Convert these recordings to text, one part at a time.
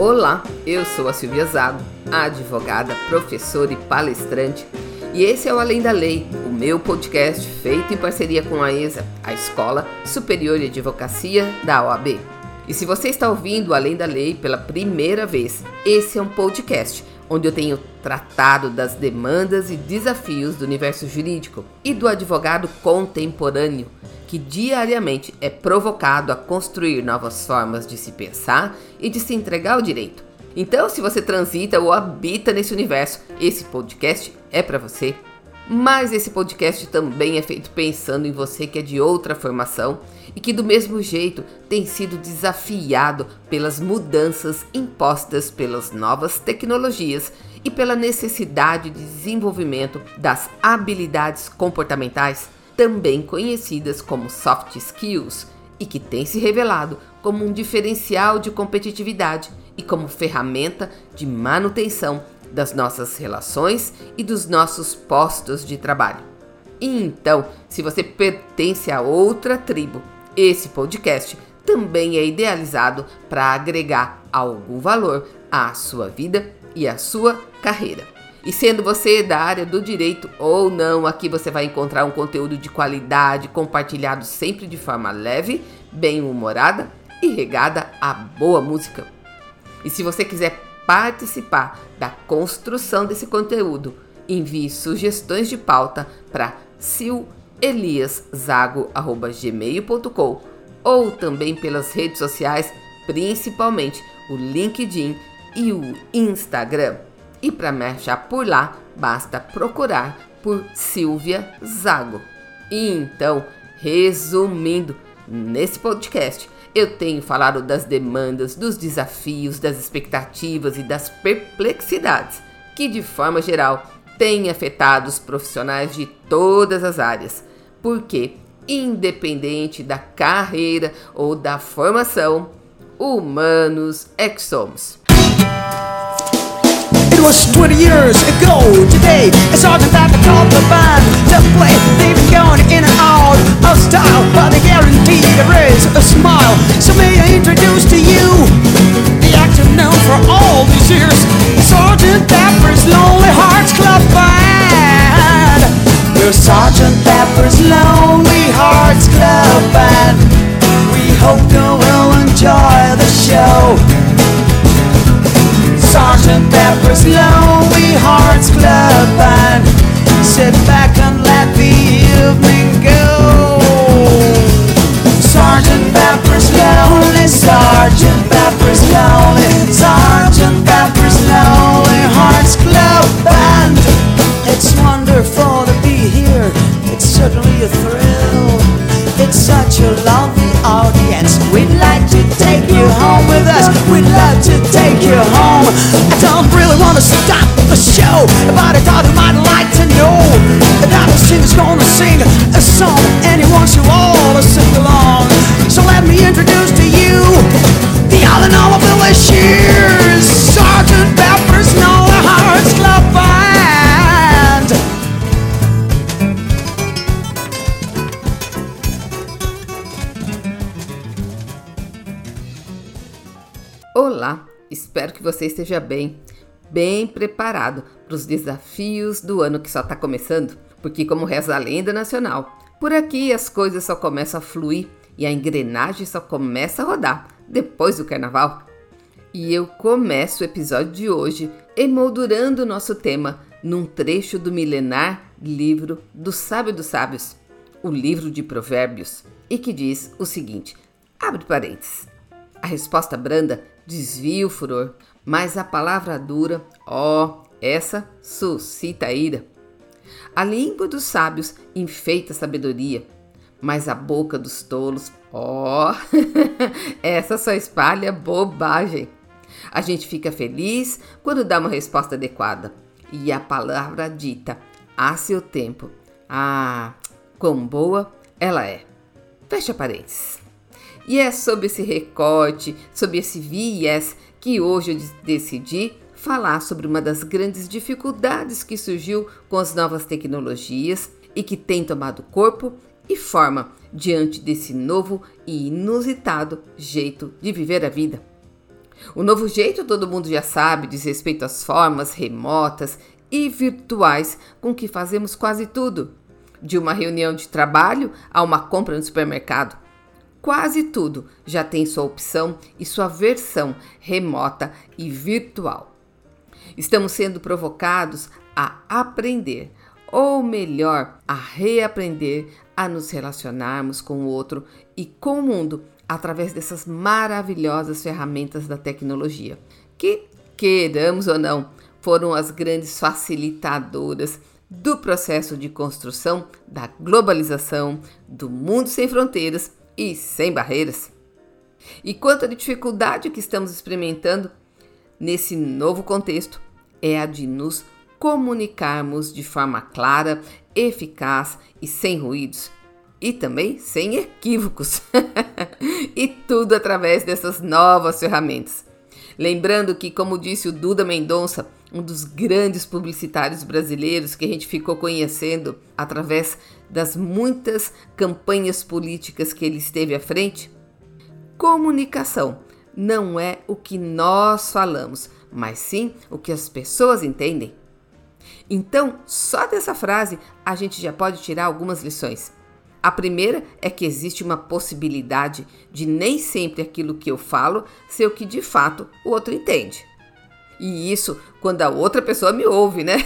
Olá, eu sou a Silvia Zago, advogada, professora e palestrante, e esse é o Além da Lei, o meu podcast feito em parceria com a ESA, a Escola Superior de Advocacia da OAB. E se você está ouvindo Além da Lei pela primeira vez, esse é um podcast onde eu tenho tratado das demandas e desafios do universo jurídico e do advogado contemporâneo, que diariamente é provocado a construir novas formas de se pensar e de se entregar ao direito. Então, se você transita ou habita nesse universo, esse podcast é para você. Mas esse podcast também é feito pensando em você que é de outra formação e que, do mesmo jeito, tem sido desafiado pelas mudanças impostas pelas novas tecnologias e pela necessidade de desenvolvimento das habilidades comportamentais, também conhecidas como soft skills, e que tem se revelado como um diferencial de competitividade e como ferramenta de manutenção das nossas relações e dos nossos postos de trabalho. E então, se você pertence a outra tribo, esse podcast também é idealizado para agregar algum valor à sua vida e à sua carreira. E sendo você da área do direito ou não, aqui você vai encontrar um conteúdo de qualidade compartilhado sempre de forma leve, bem-humorada e regada a boa música. E se você quiser participar da construção desse conteúdo, envie sugestões de pauta para sileliaszago.gmail.com ou também pelas redes sociais, principalmente o LinkedIn e o Instagram. E para me achar por lá, basta procurar por Silvia Zago. E então, resumindo, nesse podcast eu tenho falado das demandas, dos desafios, das expectativas e das perplexidades que, de forma geral, têm afetado os profissionais de todas as áreas. Porque, independente da carreira ou da formação, humanos é que somos. Was 20 years ago. Today sergeant at the called the band to play They've going in and out of style But they guaranteed a raise, a smile. So may I introduce to you The actor known for all these years Sergeant Pepper's Lonely Hearts Club Band. We're Sergeant Pepper's Lonely Hearts Club Band. We hope you will enjoy the show Sergeant Pepper's Lonely Hearts Club Band. Sit back and let the evening go. Sergeant Pepper's Lonely, Sergeant Pepper's Lonely, você esteja bem, bem preparado para os desafios do ano que só está começando, porque, como reza a lenda nacional, por aqui as coisas só começam a fluir e a engrenagem só começa a rodar depois do carnaval. E eu começo o episódio de hoje emoldurando o nosso tema num trecho do milenar livro do Sábio dos Sábios, o livro de Provérbios, e que diz o seguinte: abre parênteses. A resposta branda desvia o furor, mas a palavra dura, ó, essa suscita ira. A língua dos sábios enfeita a sabedoria, mas a boca dos tolos, ó, essa só espalha bobagem. A gente fica feliz quando dá uma resposta adequada. E a palavra dita a seu tempo. Ah, quão boa ela é. Fecha parênteses. E é sobre esse recorte, sobre esse viés, que hoje eu decidi falar sobre uma das grandes dificuldades que surgiu com as novas tecnologias e que tem tomado corpo e forma diante desse novo e inusitado jeito de viver a vida. O novo jeito todo mundo já sabe diz respeito às formas remotas e virtuais com que fazemos quase tudo, de uma reunião de trabalho a uma compra no supermercado. Quase tudo já tem sua opção e sua versão remota e virtual. Estamos sendo provocados a aprender, ou melhor, a reaprender a nos relacionarmos com o outro e com o mundo através dessas maravilhosas ferramentas da tecnologia, que, queiramos ou não, foram as grandes facilitadoras do processo de construção da globalização, do mundo sem fronteiras e sem barreiras. E quanto à dificuldade que estamos experimentando nesse novo contexto, é a de nos comunicarmos de forma clara, eficaz e sem ruídos. E também sem equívocos. e tudo através dessas novas ferramentas. Lembrando que, como disse o Duda Mendonça, um dos grandes publicitários brasileiros que a gente ficou conhecendo através das muitas campanhas políticas que ele esteve à frente, comunicação não é o que nós falamos, mas sim o que as pessoas entendem. Então, só dessa frase a gente já pode tirar algumas lições. A primeira é que existe uma possibilidade de nem sempre aquilo que eu falo ser o que de fato o outro entende. E isso quando a outra pessoa me ouve, né?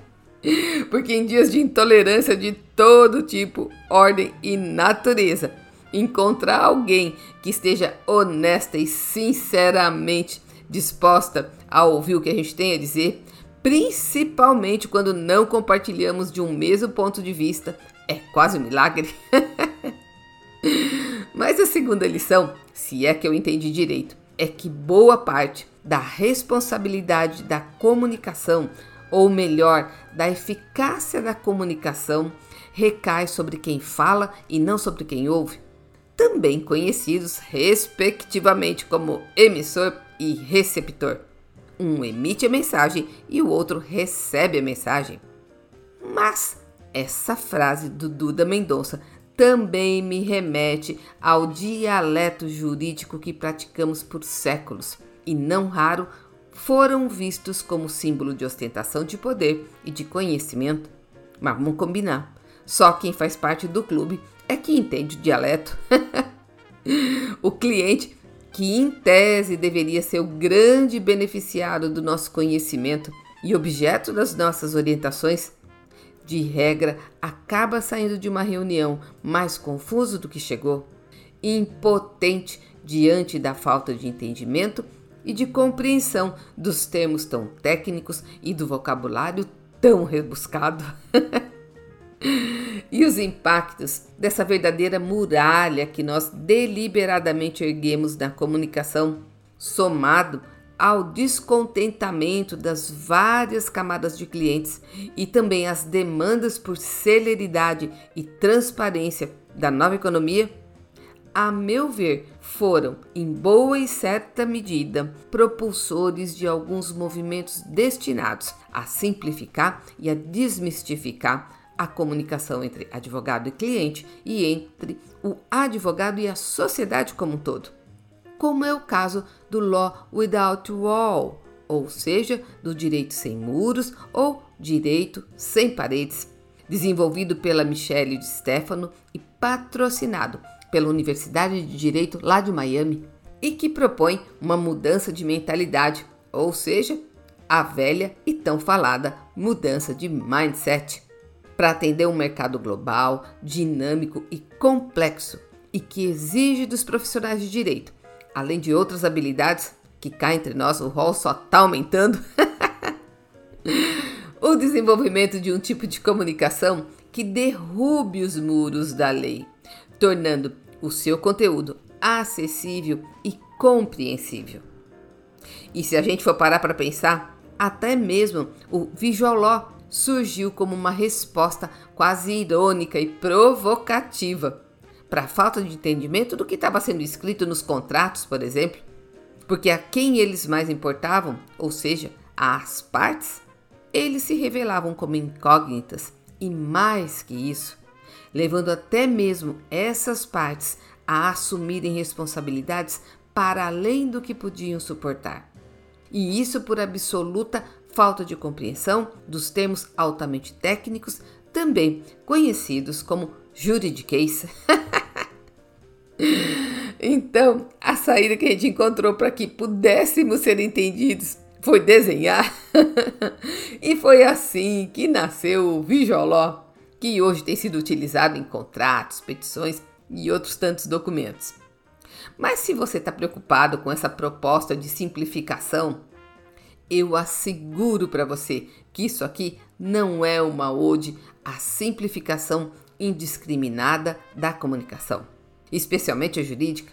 Porque em dias de intolerância de todo tipo, ordem e natureza, encontrar alguém que esteja honesta e sinceramente disposta a ouvir o que a gente tem a dizer, principalmente quando não compartilhamos de um mesmo ponto de vista, é quase um milagre. Mas a segunda lição, se é que eu entendi direito, é que boa parte da responsabilidade da comunicação, ou melhor, da eficácia da comunicação, recai sobre quem fala e não sobre quem ouve, também conhecidos respectivamente como emissor e receptor. Um emite a mensagem e o outro recebe a mensagem. Mas essa frase do Duda Mendonça também me remete ao dialeto jurídico que praticamos por séculos e, não raro, foram vistos como símbolo de ostentação de poder e de conhecimento. Mas vamos combinar: só quem faz parte do clube é que entende o dialeto. o cliente, que em tese deveria ser o grande beneficiário do nosso conhecimento e objeto das nossas orientações, de regra, acaba saindo de uma reunião mais confuso do que chegou, impotente diante da falta de entendimento e de compreensão dos termos tão técnicos e do vocabulário tão rebuscado. e os impactos dessa verdadeira muralha que nós deliberadamente erguemos na comunicação, somado ao descontentamento das várias camadas de clientes e também as demandas por celeridade e transparência da nova economia, a meu ver, foram, em boa e certa medida, propulsores de alguns movimentos destinados a simplificar e a desmistificar a comunicação entre advogado e cliente e entre o advogado e a sociedade como um todo. Como é o caso do Law Without Wall, ou seja, do direito sem muros ou direito sem paredes, desenvolvido pela Michelle de Stefano e patrocinado pela Universidade de Direito lá de Miami, e que propõe uma mudança de mentalidade, ou seja, a velha e tão falada mudança de mindset, para atender um mercado global, dinâmico e complexo e que exige dos profissionais de direito além de outras habilidades que cá entre nós o rol só está aumentando, o desenvolvimento de um tipo de comunicação que derrube os muros da lei, tornando o seu conteúdo acessível e compreensível. E se a gente for parar para pensar, até mesmo o Visual Law surgiu como uma resposta quase irônica e provocativa para a falta de entendimento do que estava sendo escrito nos contratos, por exemplo, porque a quem eles mais importavam, ou seja, às partes, eles se revelavam como incógnitas e mais que isso, levando até mesmo essas partes a assumirem responsabilidades para além do que podiam suportar. E isso por absoluta falta de compreensão dos termos altamente técnicos, também conhecidos como juridiquês. então, a saída que a gente encontrou para que pudéssemos ser entendidos foi desenhar. e foi assim que nasceu o Vijoló, que hoje tem sido utilizado em contratos, petições e outros tantos documentos. Mas se você está preocupado com essa proposta de simplificação, eu asseguro para você que isso aqui não é uma ode à simplificação indiscriminada da comunicação, especialmente a jurídica.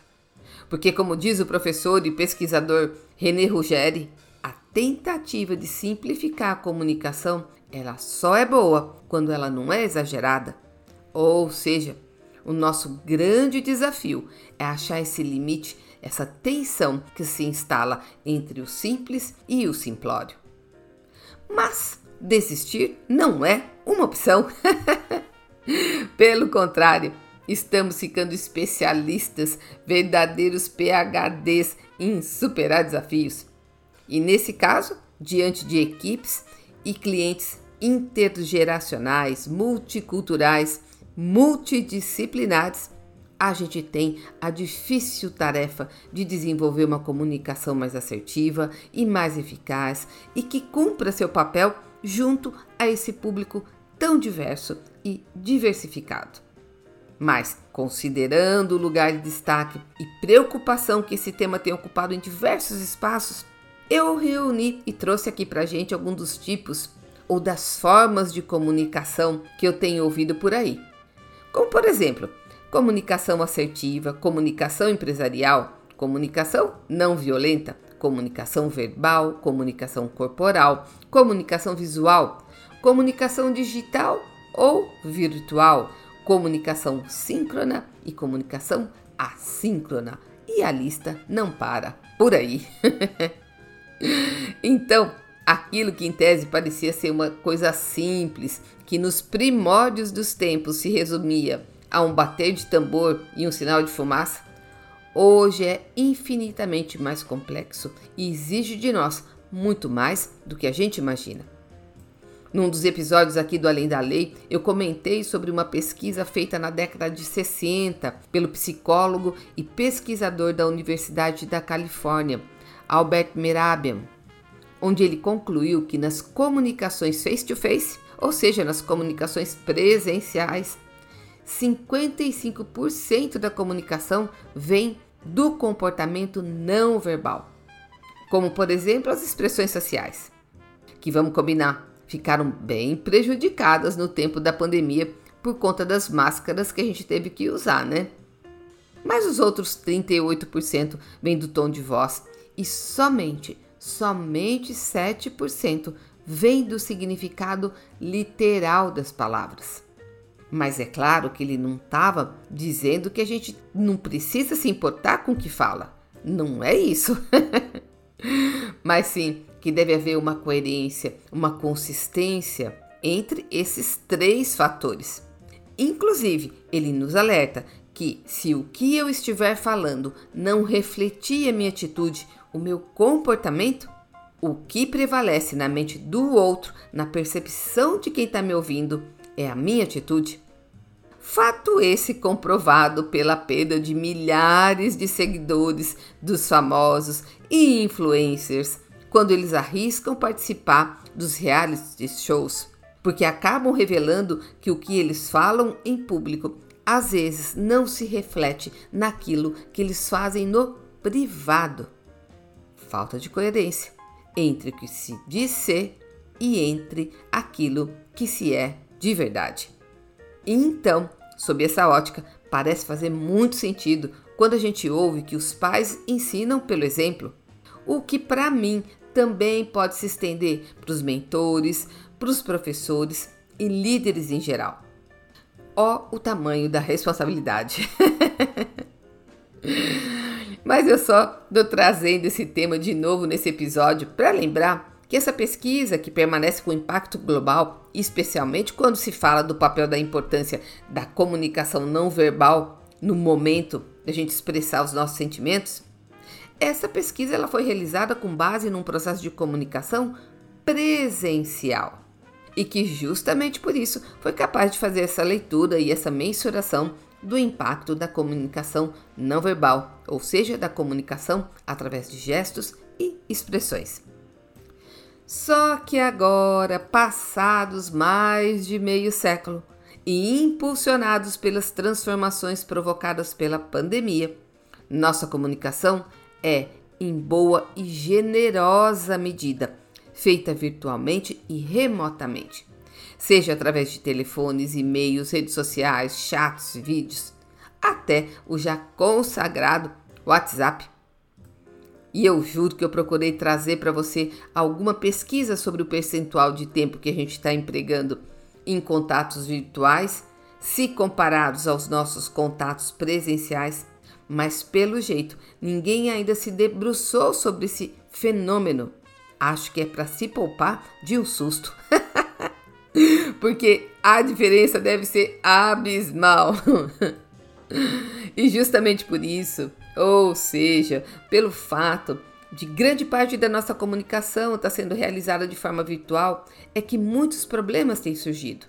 Porque, como diz o professor e pesquisador René Ruggeri, a tentativa de simplificar a comunicação ela só é boa quando ela não é exagerada. Ou seja, o nosso grande desafio é achar esse limite, essa tensão que se instala entre o simples e o simplório. Mas desistir não é uma opção. Pelo contrário, estamos ficando especialistas, verdadeiros PHDs em superar desafios. E nesse caso, diante de equipes e clientes intergeracionais, multiculturais, multidisciplinares, a gente tem a difícil tarefa de desenvolver uma comunicação mais assertiva e mais eficaz e que cumpra seu papel junto a esse público tão diverso e diversificado. Mas, considerando o lugar de destaque e preocupação que esse tema tem ocupado em diversos espaços, eu reuni e trouxe aqui para gente alguns dos tipos ou das formas de comunicação que eu tenho ouvido por aí. Como, por exemplo, comunicação assertiva, comunicação empresarial, comunicação não violenta, comunicação verbal, comunicação corporal, comunicação visual, comunicação digital ou virtual, comunicação síncrona e comunicação assíncrona. E a lista não para por aí. então, aquilo que em tese parecia ser uma coisa simples, que nos primórdios dos tempos se resumia a um bater de tambor e um sinal de fumaça, hoje é infinitamente mais complexo e exige de nós muito mais do que a gente imagina. Num dos episódios aqui do Além da Lei, eu comentei sobre uma pesquisa feita na década de 60 pelo psicólogo e pesquisador da Universidade da Califórnia, Albert Merabian, onde ele concluiu que nas comunicações face-to-face, -face, ou seja, nas comunicações presenciais, 55% da comunicação vem do comportamento não verbal, como por exemplo as expressões sociais, que vamos combinar, ficaram bem prejudicadas no tempo da pandemia por conta das máscaras que a gente teve que usar, né? Mas os outros 38% vêm do tom de voz e somente, somente 7% vem do significado literal das palavras. Mas é claro que ele não estava dizendo que a gente não precisa se importar com o que fala. Não é isso. Mas sim que deve haver uma coerência, uma consistência entre esses três fatores. Inclusive, ele nos alerta que se o que eu estiver falando não refletir a minha atitude, o meu comportamento, o que prevalece na mente do outro, na percepção de quem está me ouvindo, é a minha atitude. Fato esse comprovado pela perda de milhares de seguidores dos famosos e influencers quando eles arriscam participar dos reality shows, porque acabam revelando que o que eles falam em público às vezes não se reflete naquilo que eles fazem no privado. Falta de coerência entre o que se diz ser e entre aquilo que se é de verdade. Então, sob essa ótica, parece fazer muito sentido quando a gente ouve que os pais ensinam pelo exemplo, o que para mim também pode se estender para os mentores, para os professores e líderes em geral. Ó o tamanho da responsabilidade. Mas eu só estou trazendo esse tema de novo nesse episódio para lembrar que essa pesquisa, que permanece com impacto global, especialmente quando se fala do papel da importância da comunicação não verbal no momento da gente expressar os nossos sentimentos, Essa pesquisa ela foi realizada com base num processo de comunicação presencial. E que justamente por isso foi capaz de fazer essa leitura e essa mensuração do impacto da comunicação não verbal, ou seja, da comunicação através de gestos e expressões. Só que agora, passados mais de meio século e impulsionados pelas transformações provocadas pela pandemia, nossa comunicação é, em boa e generosa medida, feita virtualmente e remotamente, seja através de telefones, e-mails, redes sociais, chats, vídeos, até o já consagrado WhatsApp. E eu juro que eu procurei trazer para você alguma pesquisa sobre o percentual de tempo que a gente está empregando em contatos virtuais, se comparados aos nossos contatos presenciais mas pelo jeito ninguém ainda se debruçou sobre esse fenômeno. Acho que é para se poupar de um susto. Porque a diferença deve ser abismal. e justamente por isso, ou seja, pelo fato de grande parte da nossa comunicação estar tá sendo realizada de forma virtual, é que muitos problemas têm surgido,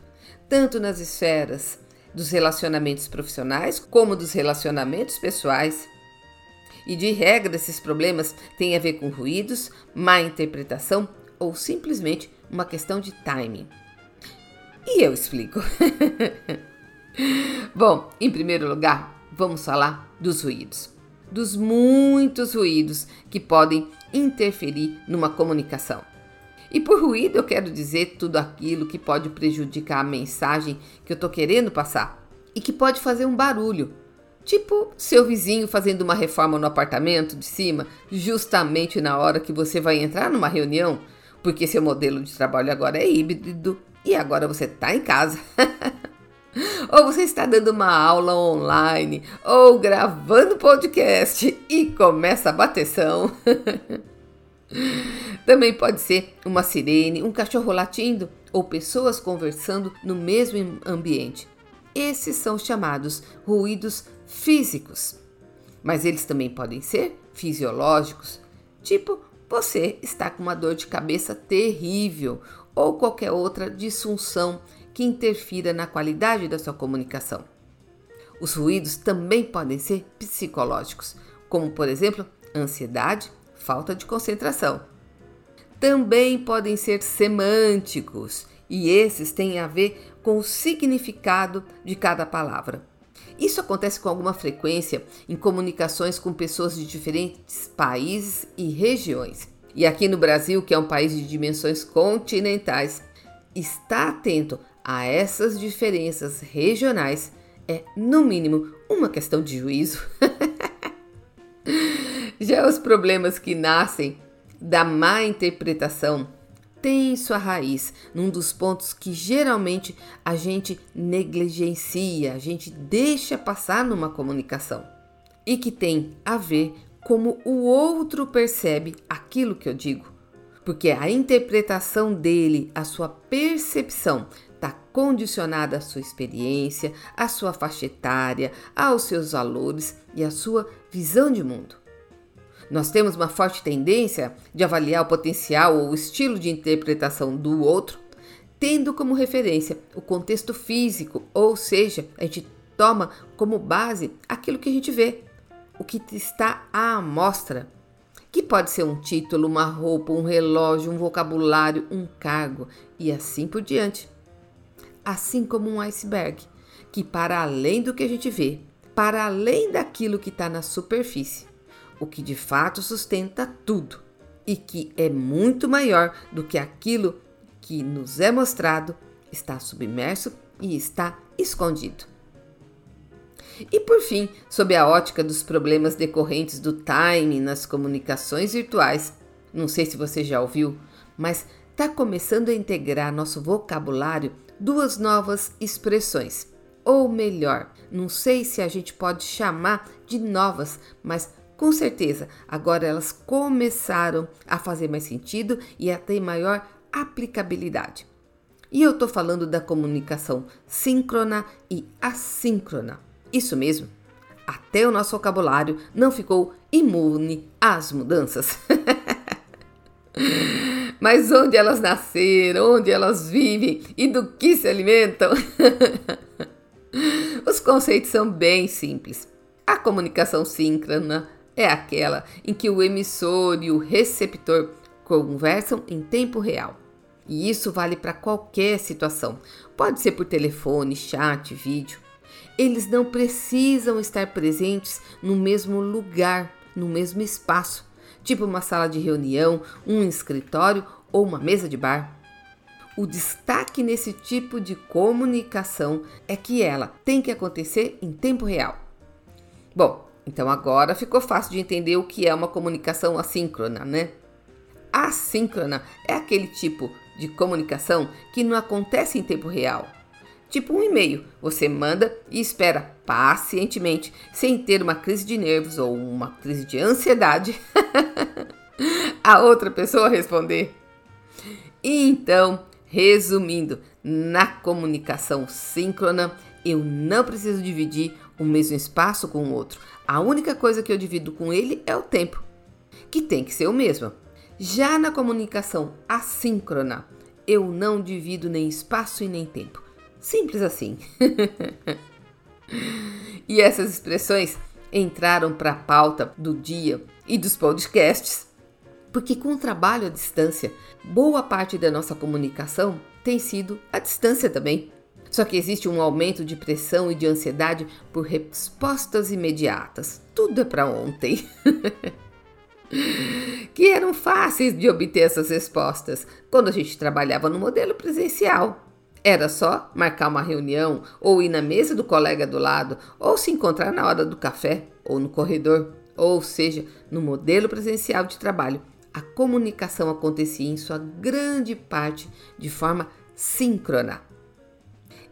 tanto nas esferas dos relacionamentos profissionais como dos relacionamentos pessoais. E de regra, esses problemas têm a ver com ruídos, má interpretação ou simplesmente uma questão de timing. E eu explico. Bom, em primeiro lugar, vamos falar dos ruídos. Dos muitos ruídos que podem interferir numa comunicação. E por ruído eu quero dizer tudo aquilo que pode prejudicar a mensagem que eu estou querendo passar e que pode fazer um barulho. Tipo seu vizinho fazendo uma reforma no apartamento de cima, justamente na hora que você vai entrar numa reunião, porque seu modelo de trabalho agora é híbrido e agora você está em casa. ou você está dando uma aula online, ou gravando podcast e começa a bateção. Também pode ser uma sirene, um cachorro latindo ou pessoas conversando no mesmo ambiente. Esses são chamados ruídos físicos. Mas eles também podem ser fisiológicos, tipo você está com uma dor de cabeça terrível ou qualquer outra disfunção que interfira na qualidade da sua comunicação. Os ruídos também podem ser psicológicos, como por exemplo ansiedade, falta de concentração. Também podem ser semânticos, e esses têm a ver com o significado de cada palavra. Isso acontece com alguma frequência em comunicações com pessoas de diferentes países e regiões. E aqui no Brasil, que é um país de dimensões continentais, estar atento a essas diferenças regionais é, no mínimo, uma questão de juízo. Já os problemas que nascem da má interpretação têm sua raiz num dos pontos que geralmente a gente negligencia, a gente deixa passar numa comunicação e que tem a ver como o outro percebe aquilo que eu digo. Porque a interpretação dele, a sua percepção, está condicionada à sua experiência, à sua faixa etária, aos seus valores e à sua visão de mundo. Nós temos uma forte tendência de avaliar o potencial ou o estilo de interpretação do outro, tendo como referência o contexto físico, ou seja, a gente toma como base aquilo que a gente vê, que está à amostra, que pode ser um título, uma roupa, um relógio, um vocabulário, um cargo e assim por diante. Assim como um iceberg, que para além do que a gente vê, para além daquilo que está na superfície, o que de fato sustenta tudo e que é muito maior do que aquilo que nos é mostrado, está submerso e está escondido. E por fim, sob a ótica dos problemas decorrentes do timing nas comunicações virtuais, não sei se você já ouviu, mas está começando a integrar nosso vocabulário duas novas expressões. Ou melhor, não sei se a gente pode chamar de novas, mas com certeza, agora elas começaram a fazer mais sentido e a ter maior aplicabilidade. E eu estou falando da comunicação síncrona e assíncrona. Isso mesmo. até o nosso vocabulário não ficou imune às mudanças. Mas onde elas nasceram, onde elas vivem e do que se alimentam? Os conceitos são bem simples. A comunicação síncrona é aquela em que o emissor e o receptor conversam em tempo real. E isso vale para qualquer situação. Pode ser por telefone, chat, vídeo. Eles não precisam estar presentes no mesmo lugar, no mesmo espaço tipo uma sala de reunião, um escritório ou uma mesa de bar. O destaque nesse tipo de comunicação é que ela tem que acontecer em tempo real. Bom, então agora ficou fácil de entender o que é uma comunicação assíncrona, né? Assíncrona é aquele tipo de comunicação que não acontece em tempo real Tipo um e-mail, você manda e espera pacientemente, sem ter uma crise de nervos ou uma crise de ansiedade, a outra pessoa responder. Então, resumindo, na comunicação síncrona, eu não preciso dividir o mesmo espaço com o outro. A única coisa que eu divido com ele é o tempo, que tem que ser o mesmo. Já na comunicação assíncrona, eu não divido nem espaço e nem tempo. Simples assim. e essas expressões entraram para a pauta do dia e dos podcasts, porque com o trabalho à distância, boa parte da nossa comunicação tem sido à distância também. Só que existe um aumento de pressão e de ansiedade por respostas imediatas. Tudo é para ontem. que eram fáceis de obter essas respostas quando a gente trabalhava no modelo presencial. Era só marcar uma reunião, ou ir na mesa do colega do lado, ou se encontrar na hora do café, ou no corredor, ou seja, no modelo presencial de trabalho. A comunicação acontecia em sua grande parte de forma síncrona.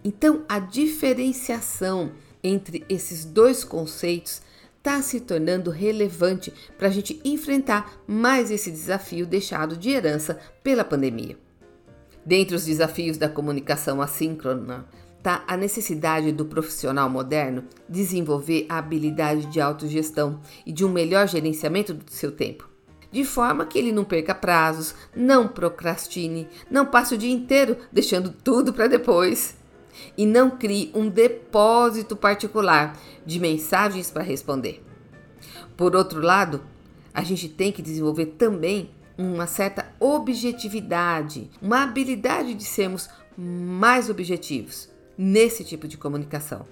Então, a diferenciação entre esses dois conceitos está se tornando relevante para a gente enfrentar mais esse desafio deixado de herança pela pandemia. Dentre os desafios da comunicação assíncrona está a necessidade do profissional moderno desenvolver a habilidade de autogestão e de um melhor gerenciamento do seu tempo, de forma que ele não perca prazos, não procrastine, não passe o dia inteiro deixando tudo para depois e não crie um depósito particular de mensagens para responder. Por outro lado, a gente tem que desenvolver também uma certa objetividade, uma habilidade de sermos mais objetivos nesse tipo de comunicação.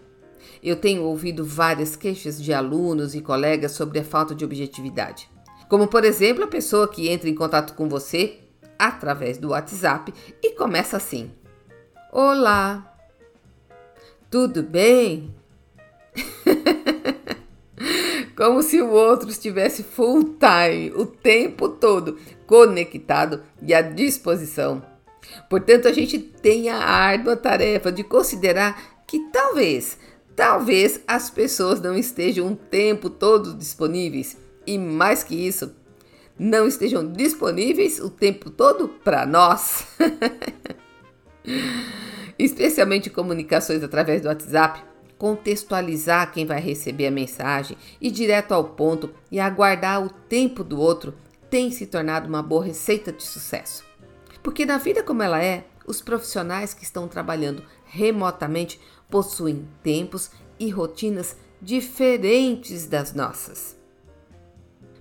Eu tenho ouvido várias queixas de alunos e colegas sobre a falta de objetividade. Como, por exemplo, a pessoa que entra em contato com você através do WhatsApp e começa assim: Olá, tudo bem? como se o outro estivesse full time, o tempo todo, conectado e à disposição. Portanto, a gente tem a árdua tarefa de considerar que talvez, talvez as pessoas não estejam o tempo todo disponíveis e mais que isso, não estejam disponíveis o tempo todo para nós. Especialmente comunicações através do WhatsApp contextualizar quem vai receber a mensagem, ir direto ao ponto e aguardar o tempo do outro tem se tornado uma boa receita de sucesso. Porque na vida como ela é, os profissionais que estão trabalhando remotamente possuem tempos e rotinas diferentes das nossas.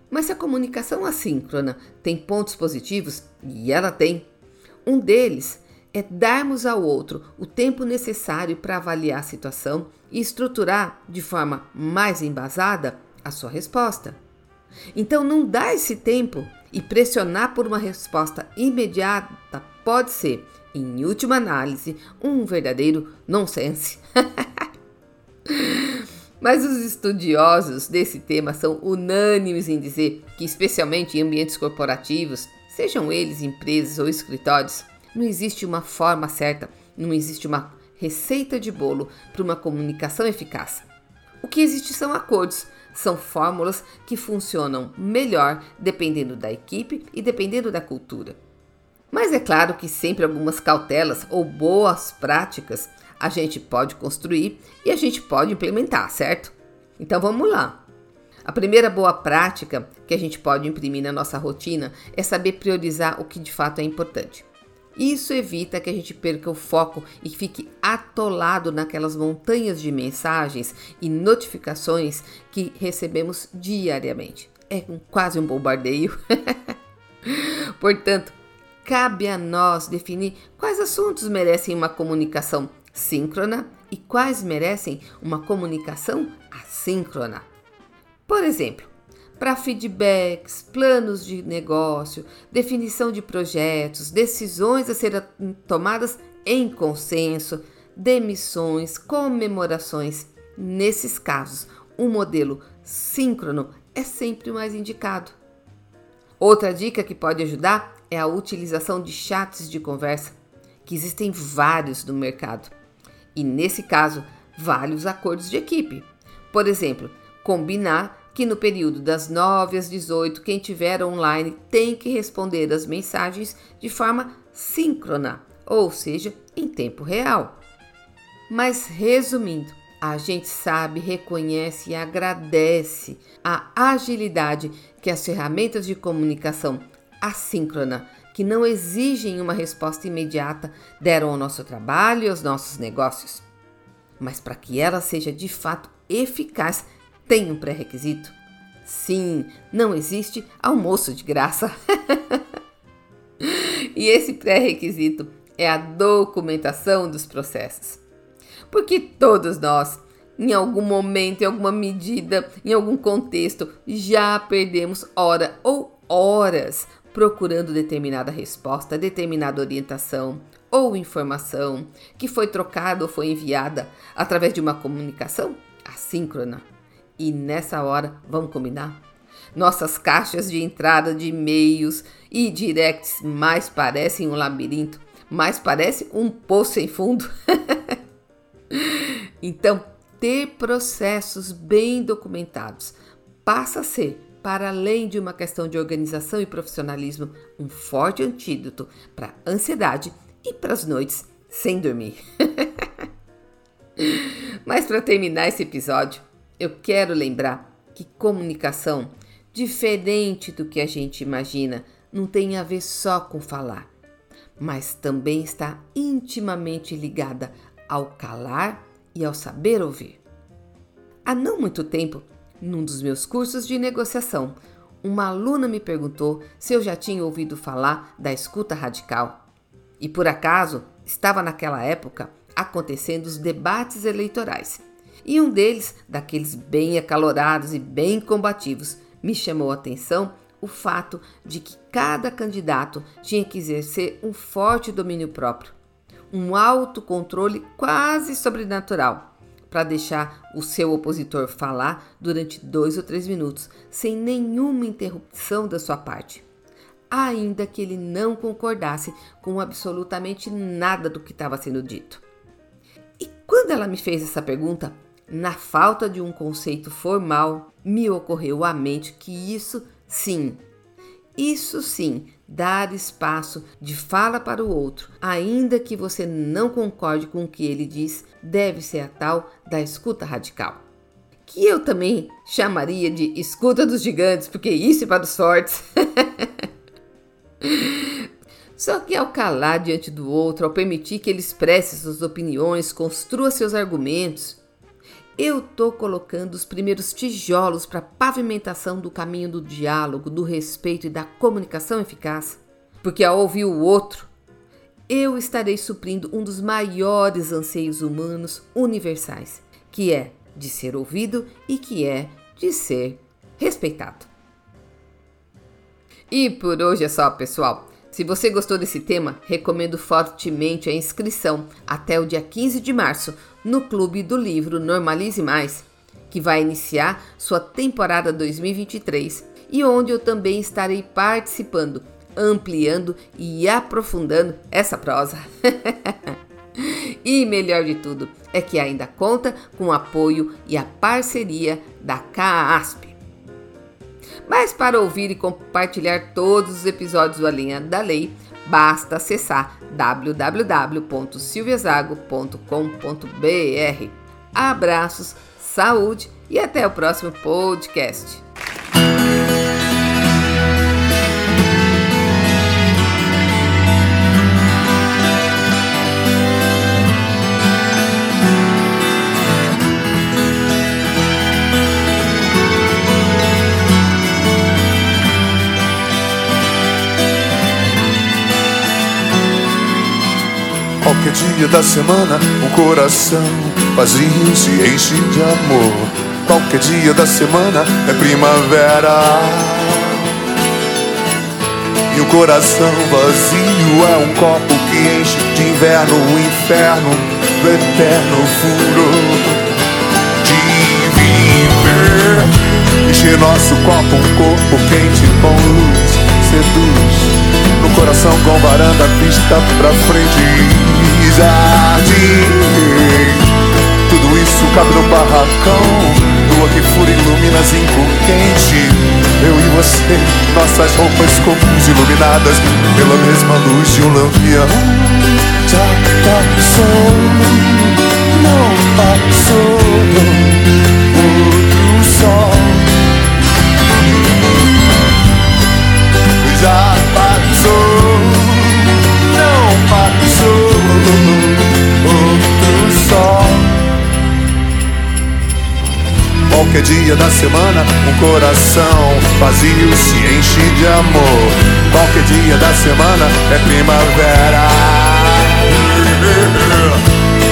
Mas se a comunicação assíncrona tem pontos positivos, e ela tem, um deles é darmos ao outro o tempo necessário para avaliar a situação e estruturar de forma mais embasada a sua resposta. Então, não dar esse tempo e pressionar por uma resposta imediata pode ser, em última análise, um verdadeiro nonsense. Mas os estudiosos desse tema são unânimes em dizer que, especialmente em ambientes corporativos, sejam eles empresas ou escritórios, não existe uma forma certa, não existe uma receita de bolo para uma comunicação eficaz. O que existe são acordos, são fórmulas que funcionam melhor dependendo da equipe e dependendo da cultura. Mas é claro que sempre algumas cautelas ou boas práticas a gente pode construir e a gente pode implementar, certo? Então vamos lá. A primeira boa prática que a gente pode imprimir na nossa rotina é saber priorizar o que de fato é importante. Isso evita que a gente perca o foco e fique atolado naquelas montanhas de mensagens e notificações que recebemos diariamente. É quase um bombardeio. Portanto, cabe a nós definir quais assuntos merecem uma comunicação síncrona e quais merecem uma comunicação assíncrona. Por exemplo, para feedbacks, planos de negócio, definição de projetos, decisões a serem tomadas em consenso, demissões, comemorações. Nesses casos, o modelo síncrono é sempre o mais indicado. Outra dica que pode ajudar é a utilização de chats de conversa, que existem vários no mercado. E nesse caso, vários acordos de equipe. Por exemplo, combinar que no período das 9 às 18, quem tiver online tem que responder as mensagens de forma síncrona, ou seja, em tempo real. Mas resumindo, a gente sabe, reconhece e agradece a agilidade que as ferramentas de comunicação assíncrona, que não exigem uma resposta imediata, deram ao nosso trabalho e aos nossos negócios. Mas para que ela seja de fato eficaz, tem um pré-requisito? Sim, não existe almoço de graça. e esse pré-requisito é a documentação dos processos. Porque todos nós, em algum momento, em alguma medida, em algum contexto, já perdemos hora ou horas procurando determinada resposta, determinada orientação ou informação que foi trocada ou foi enviada através de uma comunicação assíncrona. E nessa hora, vamos combinar? Nossas caixas de entrada de e-mails e directs mais parecem um labirinto, mais parece um poço sem fundo. então, ter processos bem documentados passa a ser, para além de uma questão de organização e profissionalismo, um forte antídoto para ansiedade e para as noites sem dormir. Mas para terminar esse episódio, eu quero lembrar que comunicação, diferente do que a gente imagina, não tem a ver só com falar, mas também está intimamente ligada ao calar e ao saber ouvir. Há não muito tempo, num dos meus cursos de negociação, uma aluna me perguntou se eu já tinha ouvido falar da escuta radical. E por acaso estava naquela época acontecendo os debates eleitorais e um deles, daqueles bem acalorados e bem combativos, me chamou a atenção o fato de que cada candidato tinha que exercer um forte domínio próprio, um autocontrole quase sobrenatural, para deixar o seu opositor falar durante dois ou três minutos, sem nenhuma interrupção da sua parte, ainda que ele não concordasse com absolutamente nada do que estava sendo dito. E quando ela me fez essa pergunta, na falta de um conceito formal, me ocorreu à mente que isso sim, isso sim, dar espaço de fala para o outro, ainda que você não concorde com o que ele diz, deve ser a tal da escuta radical. Que eu também chamaria de escuta dos gigantes, porque isso é para os fortes. Só que ao calar diante do outro, ao permitir que ele expresse suas opiniões, construa seus argumentos, eu tô colocando os primeiros tijolos para a pavimentação do caminho do diálogo, do respeito e da comunicação eficaz. Porque ao ouvir o outro, eu estarei suprindo um dos maiores anseios humanos universais, que é de ser ouvido e que é de ser respeitado. E por hoje é só, pessoal. Se você gostou desse tema, recomendo fortemente a inscrição até o dia 15 de março no Clube do Livro Normalize Mais, que vai iniciar sua temporada 2023 e onde eu também estarei participando, ampliando e aprofundando essa prosa. e melhor de tudo é que ainda conta com o apoio e a parceria da CAASP. Mas para ouvir e compartilhar todos os episódios do Linha da Lei, basta acessar www.silviazago.com.br. Abraços, saúde e até o próximo podcast. Qualquer dia da semana, o coração vazio se enche de amor. Qualquer dia da semana é primavera. E o coração vazio é um copo que enche de inverno o inferno do eterno furo de viver. Encher nosso copo, um corpo quente com luz, seduz coração com varanda vista pra frente. Jardim Tudo isso cabe no barracão. Lua que fura ilumina zinco quente. Eu e você, nossas roupas comuns iluminadas Pela mesma luz de um lampião. Já passou, não passou. Outro sol Qualquer dia da semana, um coração vazio se enche de amor. Qualquer dia da semana é primavera.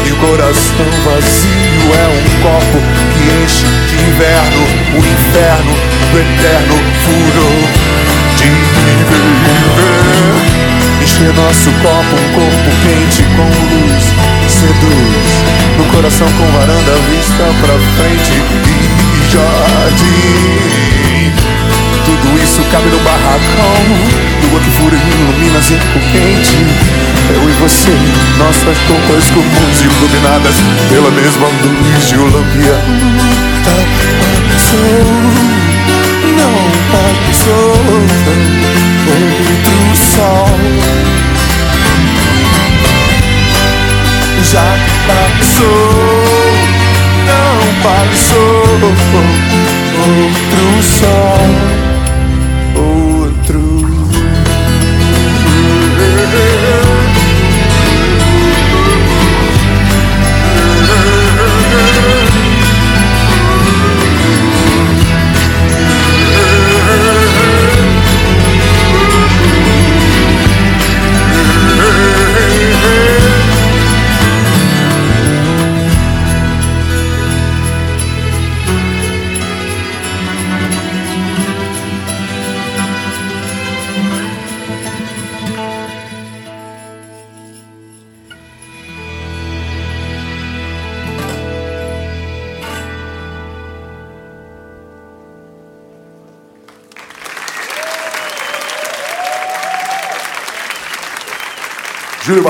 E o coração vazio é um copo que enche de inverno o inferno do eterno furo de viver. Encher nosso copo, um corpo quente com luz, seduz. No coração com varanda vista pra frente Tudo isso cabe no barracão. Lua que fura e ilumina zinco quente. Eu e você, nossas roupas comuns iluminadas pela mesma luz de lampião. Passou não passou outro sol já passou passou outro sol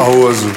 Who was?